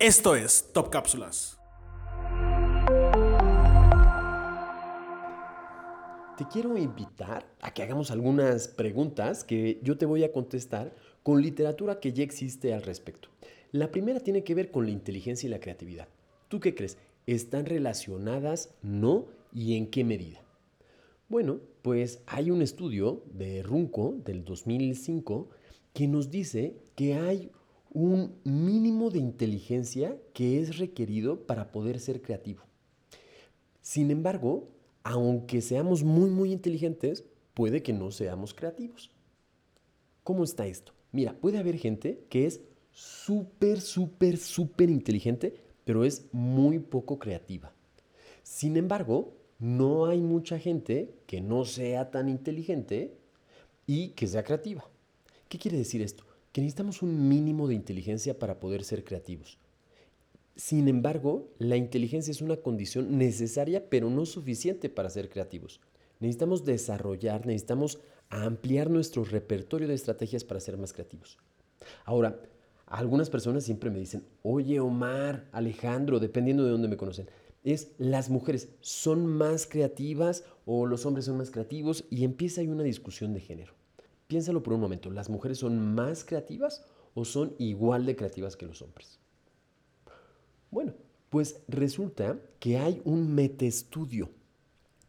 Esto es Top Cápsulas. Te quiero invitar a que hagamos algunas preguntas que yo te voy a contestar con literatura que ya existe al respecto. La primera tiene que ver con la inteligencia y la creatividad. ¿Tú qué crees? ¿Están relacionadas? ¿No? ¿Y en qué medida? Bueno, pues hay un estudio de Runco del 2005 que nos dice que hay un mínimo de inteligencia que es requerido para poder ser creativo. Sin embargo, aunque seamos muy, muy inteligentes, puede que no seamos creativos. ¿Cómo está esto? Mira, puede haber gente que es súper, súper, súper inteligente, pero es muy poco creativa. Sin embargo, no hay mucha gente que no sea tan inteligente y que sea creativa. ¿Qué quiere decir esto? Que necesitamos un mínimo de inteligencia para poder ser creativos. Sin embargo, la inteligencia es una condición necesaria pero no suficiente para ser creativos. Necesitamos desarrollar, necesitamos ampliar nuestro repertorio de estrategias para ser más creativos. Ahora, algunas personas siempre me dicen, oye Omar, Alejandro, dependiendo de dónde me conocen, es las mujeres son más creativas o los hombres son más creativos y empieza ahí una discusión de género. Piénsalo por un momento, ¿las mujeres son más creativas o son igual de creativas que los hombres? Bueno, pues resulta que hay un metaestudio.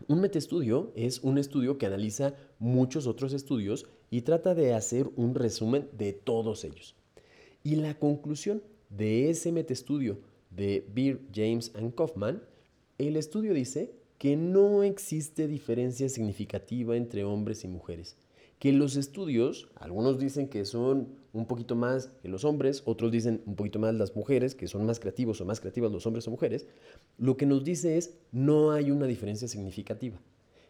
Un metaestudio es un estudio que analiza muchos otros estudios y trata de hacer un resumen de todos ellos. Y la conclusión de ese metaestudio de Beer, James and Kaufman, el estudio dice que no existe diferencia significativa entre hombres y mujeres que los estudios, algunos dicen que son un poquito más que los hombres, otros dicen un poquito más las mujeres, que son más creativos o más creativas los hombres o mujeres, lo que nos dice es no hay una diferencia significativa.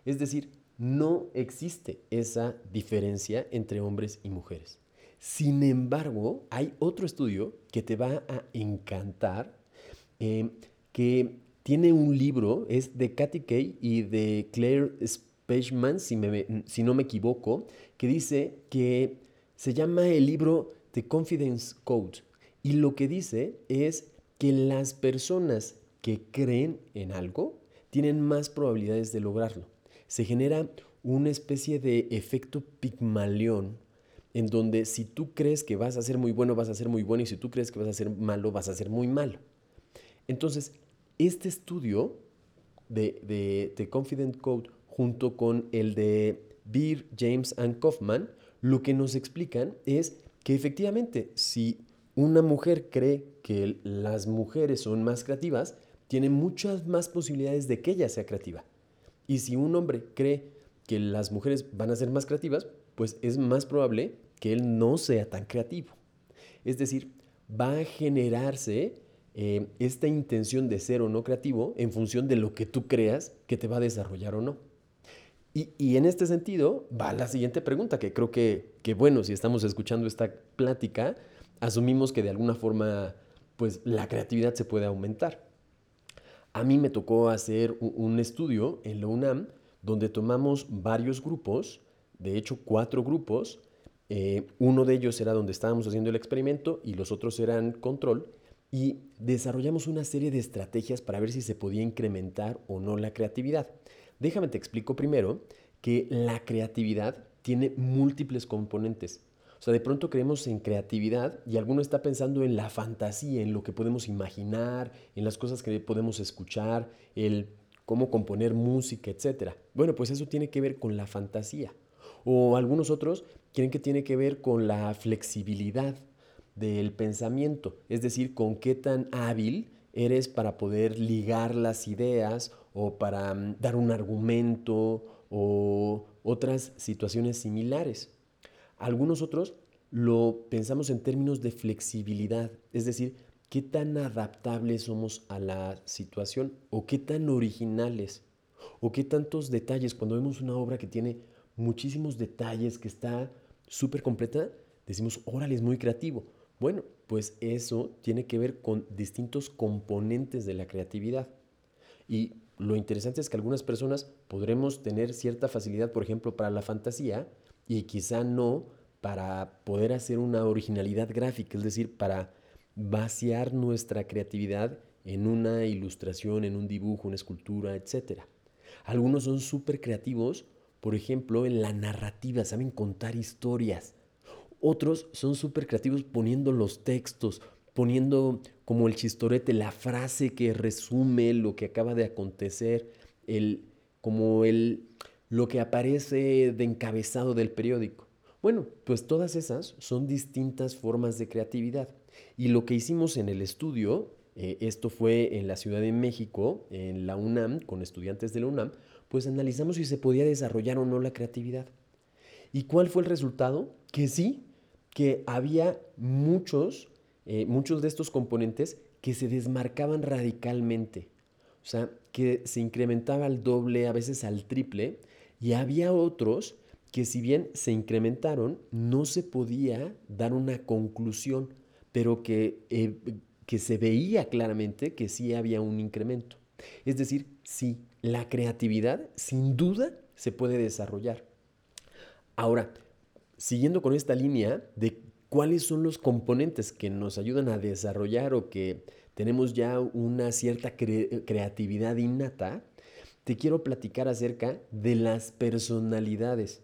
Es decir, no existe esa diferencia entre hombres y mujeres. Sin embargo, hay otro estudio que te va a encantar, eh, que tiene un libro, es de Katy Kay y de Claire Pageman, si, no me equivoco, que dice que se llama el libro The Confidence Code. Y lo que dice es que las personas que creen en algo tienen más probabilidades de lograrlo. Se genera una especie de efecto pigmalión en donde si tú crees que vas a ser muy bueno, vas a ser muy bueno y si tú crees que vas a ser malo, vas a ser muy malo. Entonces, este estudio de, de The Confidence Code junto con el de Beer, James and Kaufman, lo que nos explican es que efectivamente, si una mujer cree que las mujeres son más creativas, tiene muchas más posibilidades de que ella sea creativa. Y si un hombre cree que las mujeres van a ser más creativas, pues es más probable que él no sea tan creativo. Es decir, va a generarse eh, esta intención de ser o no creativo en función de lo que tú creas que te va a desarrollar o no. Y, en este sentido va la siguiente pregunta, que creo que, bueno, si estamos escuchando esta plática, asumimos que de alguna forma, pues la creatividad se puede aumentar. A mí me tocó hacer un, estudio en la UNAM donde tomamos varios grupos, de hecho cuatro grupos, eh, uno de ellos era donde estábamos haciendo el experimento y los otros eran control, y desarrollamos una serie de estrategias para ver si se podía incrementar o no la creatividad. Déjame te explico primero que la creatividad tiene múltiples componentes. O sea, de pronto creemos en creatividad y alguno está pensando en la fantasía, en lo que podemos imaginar, en las cosas que podemos escuchar, el cómo componer música, etc. Bueno, pues eso tiene que ver con la fantasía. O algunos otros creen que tiene que ver con la flexibilidad del pensamiento, es decir, con qué tan hábil eres para poder ligar las ideas o para mm, dar un argumento o otras situaciones similares. Algunos otros lo pensamos en términos de flexibilidad, es decir, qué tan adaptables somos a la situación o qué tan originales o qué tantos detalles. Cuando vemos una obra que tiene muchísimos detalles, que está súper completa, decimos, órale, es muy creativo. Bueno, pues eso tiene que ver con distintos componentes de la creatividad. Y lo interesante es que algunas personas podremos tener cierta facilidad, por ejemplo, para la fantasía y quizá no para poder hacer una originalidad gráfica, es decir, para vaciar nuestra creatividad en una ilustración, en un dibujo, una escultura, etc. Algunos son súper creativos, por ejemplo, en la narrativa, saben contar historias. Otros son súper creativos poniendo los textos, poniendo como el chistorete, la frase que resume lo que acaba de acontecer, el, como el, lo que aparece de encabezado del periódico. Bueno, pues todas esas son distintas formas de creatividad. Y lo que hicimos en el estudio, eh, esto fue en la Ciudad de México, en la UNAM, con estudiantes de la UNAM, pues analizamos si se podía desarrollar o no la creatividad. ¿Y cuál fue el resultado? Que sí, que había muchos, eh, muchos de estos componentes que se desmarcaban radicalmente. O sea, que se incrementaba al doble, a veces al triple, y había otros que si bien se incrementaron, no se podía dar una conclusión, pero que, eh, que se veía claramente que sí había un incremento. Es decir, sí, la creatividad sin duda se puede desarrollar. Ahora, siguiendo con esta línea de cuáles son los componentes que nos ayudan a desarrollar o que tenemos ya una cierta creatividad innata, te quiero platicar acerca de las personalidades.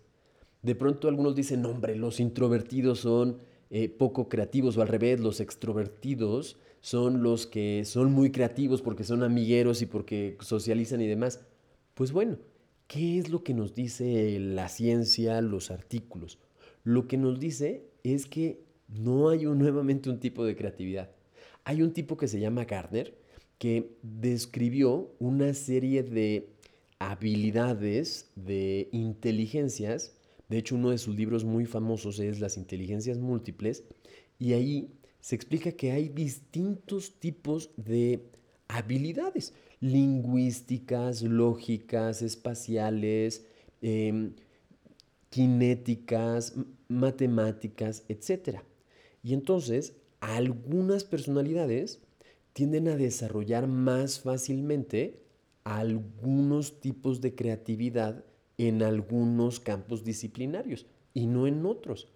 De pronto algunos dicen, hombre, los introvertidos son eh, poco creativos o al revés, los extrovertidos son los que son muy creativos porque son amigueros y porque socializan y demás. Pues bueno, ¿qué es lo que nos dice la ciencia, los artículos? Lo que nos dice es que no hay nuevamente un tipo de creatividad. Hay un tipo que se llama Gardner que describió una serie de habilidades, de inteligencias de hecho, uno de sus libros muy famosos es Las inteligencias múltiples y ahí se explica que hay distintos tipos de habilidades lingüísticas, lógicas, espaciales, em, kinéticas, matemáticas, etc. Y entonces, algunas personalidades tienden a desarrollar más fácilmente algunos tipos de creatividad en algunos campos disciplinarios y no en otros.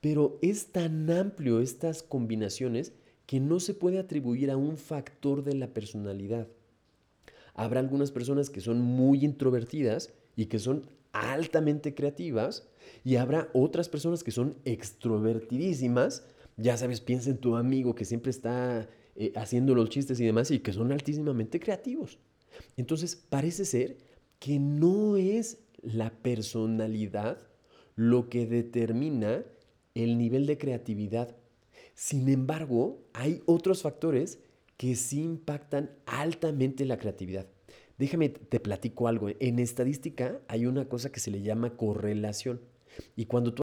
Pero es tan amplio estas combinaciones que no se puede atribuir a un factor de la personalidad. Habrá algunas personas que son muy introvertidas y que son altamente creativas y habrá otras personas que son extrovertidísimas. Ya sabes, piensa en tu amigo que siempre está eh, haciendo los chistes y demás y que son altísimamente creativos. Entonces, parece ser que no es la personalidad lo que determina el nivel de creatividad. Sin embargo, hay otros factores que sí impactan altamente la creatividad. Déjame, te platico algo. En estadística hay una cosa que se le llama correlación. Y cuando tú